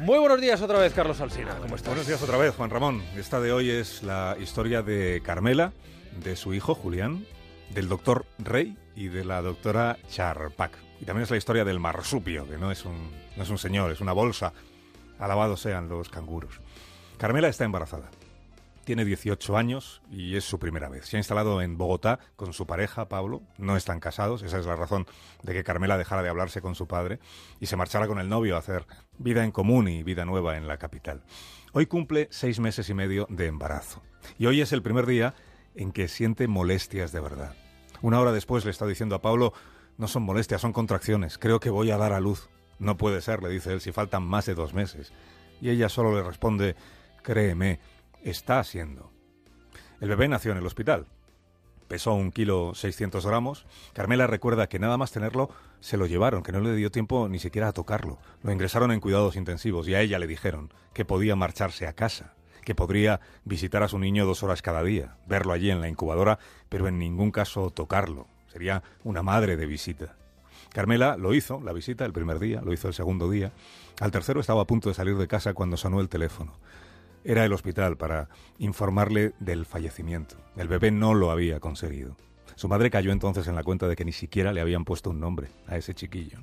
Muy buenos días otra vez, Carlos Alsina. ¿Cómo estás? Buenos días otra vez, Juan Ramón. Esta de hoy es la historia de Carmela, de su hijo Julián, del doctor Rey y de la doctora Charpak. Y también es la historia del marsupio, que no es un, no es un señor, es una bolsa. Alabados sean los canguros. Carmela está embarazada. Tiene 18 años y es su primera vez. Se ha instalado en Bogotá con su pareja, Pablo. No están casados, esa es la razón de que Carmela dejara de hablarse con su padre y se marchara con el novio a hacer vida en común y vida nueva en la capital. Hoy cumple seis meses y medio de embarazo. Y hoy es el primer día en que siente molestias de verdad. Una hora después le está diciendo a Pablo, no son molestias, son contracciones. Creo que voy a dar a luz. No puede ser, le dice él, si faltan más de dos meses. Y ella solo le responde, créeme, está siendo. El bebé nació en el hospital. Pesó un kilo 600 gramos. Carmela recuerda que nada más tenerlo se lo llevaron, que no le dio tiempo ni siquiera a tocarlo. Lo ingresaron en cuidados intensivos y a ella le dijeron que podía marcharse a casa, que podría visitar a su niño dos horas cada día, verlo allí en la incubadora, pero en ningún caso tocarlo. Sería una madre de visita. Carmela lo hizo, la visita, el primer día, lo hizo el segundo día. Al tercero estaba a punto de salir de casa cuando sonó el teléfono. Era el hospital para informarle del fallecimiento. El bebé no lo había conseguido. Su madre cayó entonces en la cuenta de que ni siquiera le habían puesto un nombre a ese chiquillo.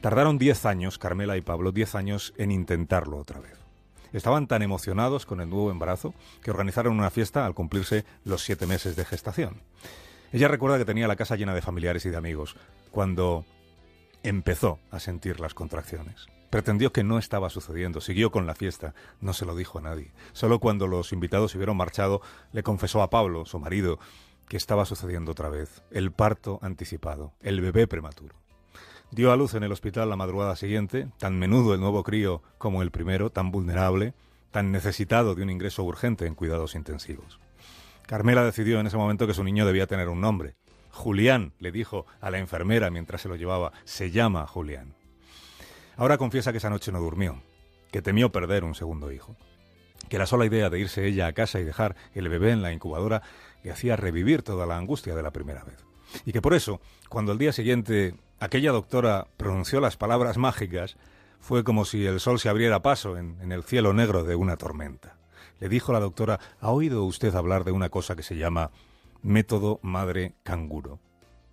Tardaron diez años, Carmela y Pablo, diez años en intentarlo otra vez. Estaban tan emocionados con el nuevo embarazo que organizaron una fiesta al cumplirse los siete meses de gestación. Ella recuerda que tenía la casa llena de familiares y de amigos cuando empezó a sentir las contracciones. Pretendió que no estaba sucediendo, siguió con la fiesta, no se lo dijo a nadie. Solo cuando los invitados se hubieron marchado, le confesó a Pablo, su marido, que estaba sucediendo otra vez, el parto anticipado, el bebé prematuro. Dio a luz en el hospital la madrugada siguiente, tan menudo el nuevo crío como el primero, tan vulnerable, tan necesitado de un ingreso urgente en cuidados intensivos. Carmela decidió en ese momento que su niño debía tener un nombre. Julián, le dijo a la enfermera mientras se lo llevaba, se llama Julián. Ahora confiesa que esa noche no durmió, que temió perder un segundo hijo, que la sola idea de irse ella a casa y dejar el bebé en la incubadora le hacía revivir toda la angustia de la primera vez. Y que por eso, cuando al día siguiente aquella doctora pronunció las palabras mágicas, fue como si el sol se abriera paso en, en el cielo negro de una tormenta. Le dijo la doctora, ¿ha oído usted hablar de una cosa que se llama método madre canguro?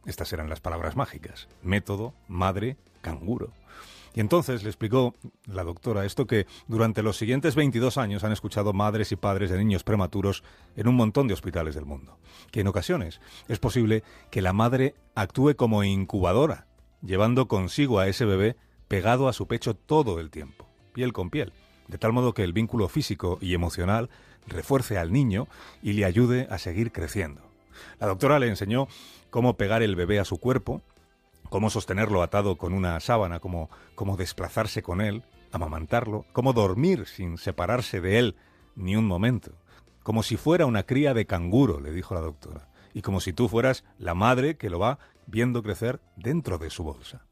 Estas eran las palabras mágicas. Método madre canguro. Y entonces le explicó la doctora esto que durante los siguientes 22 años han escuchado madres y padres de niños prematuros en un montón de hospitales del mundo. Que en ocasiones es posible que la madre actúe como incubadora, llevando consigo a ese bebé pegado a su pecho todo el tiempo, piel con piel, de tal modo que el vínculo físico y emocional refuerce al niño y le ayude a seguir creciendo. La doctora le enseñó cómo pegar el bebé a su cuerpo, cómo sostenerlo atado con una sábana, cómo, cómo desplazarse con él, amamantarlo, cómo dormir sin separarse de él ni un momento, como si fuera una cría de canguro, le dijo la doctora, y como si tú fueras la madre que lo va viendo crecer dentro de su bolsa.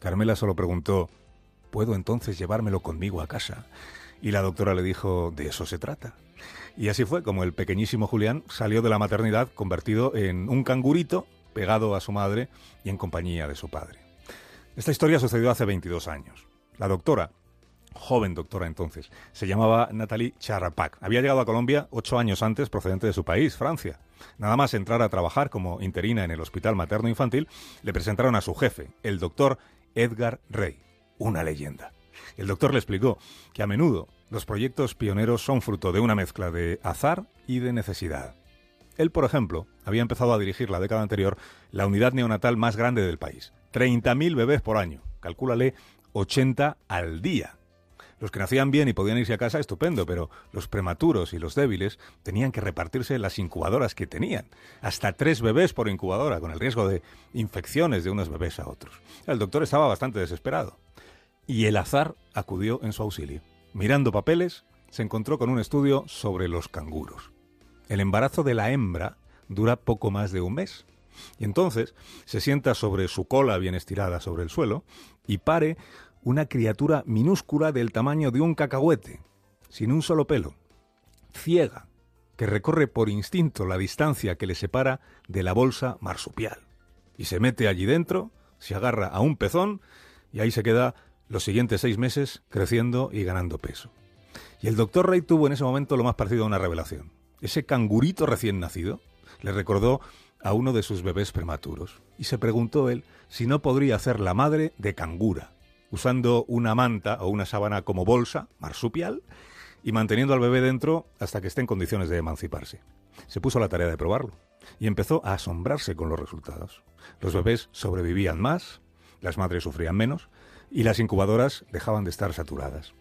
Carmela solo preguntó, ¿puedo entonces llevármelo conmigo a casa? Y la doctora le dijo, de eso se trata. Y así fue como el pequeñísimo Julián salió de la maternidad convertido en un cangurito pegado a su madre y en compañía de su padre. Esta historia sucedió hace 22 años. La doctora, joven doctora entonces, se llamaba Natalie Charapak. Había llegado a Colombia ocho años antes procedente de su país, Francia. Nada más entrar a trabajar como interina en el Hospital Materno Infantil, le presentaron a su jefe, el doctor Edgar Rey, una leyenda. El doctor le explicó que a menudo los proyectos pioneros son fruto de una mezcla de azar y de necesidad. Él, por ejemplo, había empezado a dirigir la década anterior la unidad neonatal más grande del país. 30.000 bebés por año. Calcúlale 80 al día. Los que nacían bien y podían irse a casa, estupendo, pero los prematuros y los débiles tenían que repartirse las incubadoras que tenían. Hasta tres bebés por incubadora, con el riesgo de infecciones de unos bebés a otros. El doctor estaba bastante desesperado. Y el azar acudió en su auxilio. Mirando papeles, se encontró con un estudio sobre los canguros. El embarazo de la hembra dura poco más de un mes. Y entonces se sienta sobre su cola bien estirada sobre el suelo y pare una criatura minúscula del tamaño de un cacahuete, sin un solo pelo, ciega, que recorre por instinto la distancia que le separa de la bolsa marsupial. Y se mete allí dentro, se agarra a un pezón y ahí se queda los siguientes seis meses creciendo y ganando peso. Y el doctor Rey tuvo en ese momento lo más parecido a una revelación. Ese cangurito recién nacido le recordó a uno de sus bebés prematuros y se preguntó él si no podría hacer la madre de cangura, usando una manta o una sábana como bolsa, marsupial, y manteniendo al bebé dentro hasta que esté en condiciones de emanciparse. Se puso la tarea de probarlo y empezó a asombrarse con los resultados. Los bebés sobrevivían más, las madres sufrían menos y las incubadoras dejaban de estar saturadas.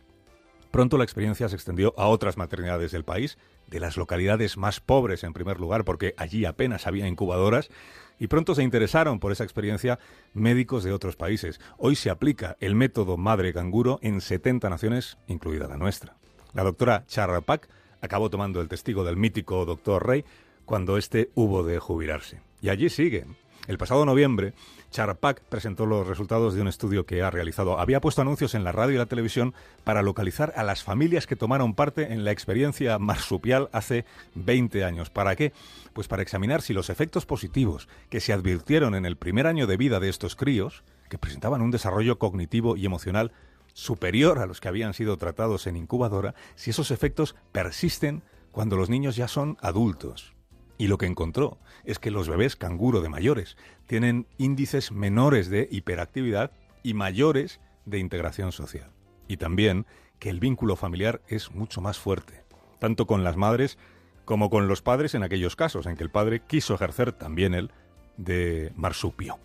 Pronto la experiencia se extendió a otras maternidades del país, de las localidades más pobres en primer lugar, porque allí apenas había incubadoras, y pronto se interesaron por esa experiencia médicos de otros países. Hoy se aplica el método madre canguro en 70 naciones, incluida la nuestra. La doctora Charrapac acabó tomando el testigo del mítico doctor Rey cuando éste hubo de jubilarse. Y allí sigue. El pasado noviembre, Charpak presentó los resultados de un estudio que ha realizado. Había puesto anuncios en la radio y la televisión para localizar a las familias que tomaron parte en la experiencia marsupial hace 20 años. ¿Para qué? Pues para examinar si los efectos positivos que se advirtieron en el primer año de vida de estos críos, que presentaban un desarrollo cognitivo y emocional superior a los que habían sido tratados en incubadora, si esos efectos persisten cuando los niños ya son adultos. Y lo que encontró es que los bebés canguro de mayores tienen índices menores de hiperactividad y mayores de integración social. Y también que el vínculo familiar es mucho más fuerte, tanto con las madres como con los padres en aquellos casos en que el padre quiso ejercer también el de marsupio.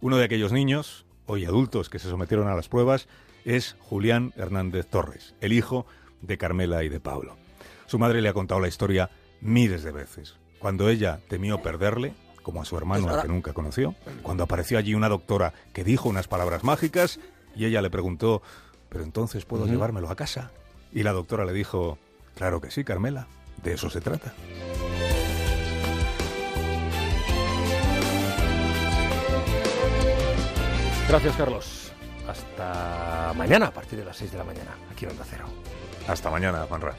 Uno de aquellos niños, hoy adultos, que se sometieron a las pruebas, es Julián Hernández Torres, el hijo de Carmela y de Pablo. Su madre le ha contado la historia miles de veces. Cuando ella temió perderle, como a su hermano al que nunca conoció, cuando apareció allí una doctora que dijo unas palabras mágicas y ella le preguntó, ¿pero entonces puedo llevármelo a casa? Y la doctora le dijo, claro que sí, Carmela, de eso se trata. Gracias, Carlos. Hasta mañana a partir de las 6 de la mañana, aquí en Onda Cero. Hasta mañana, Juanra.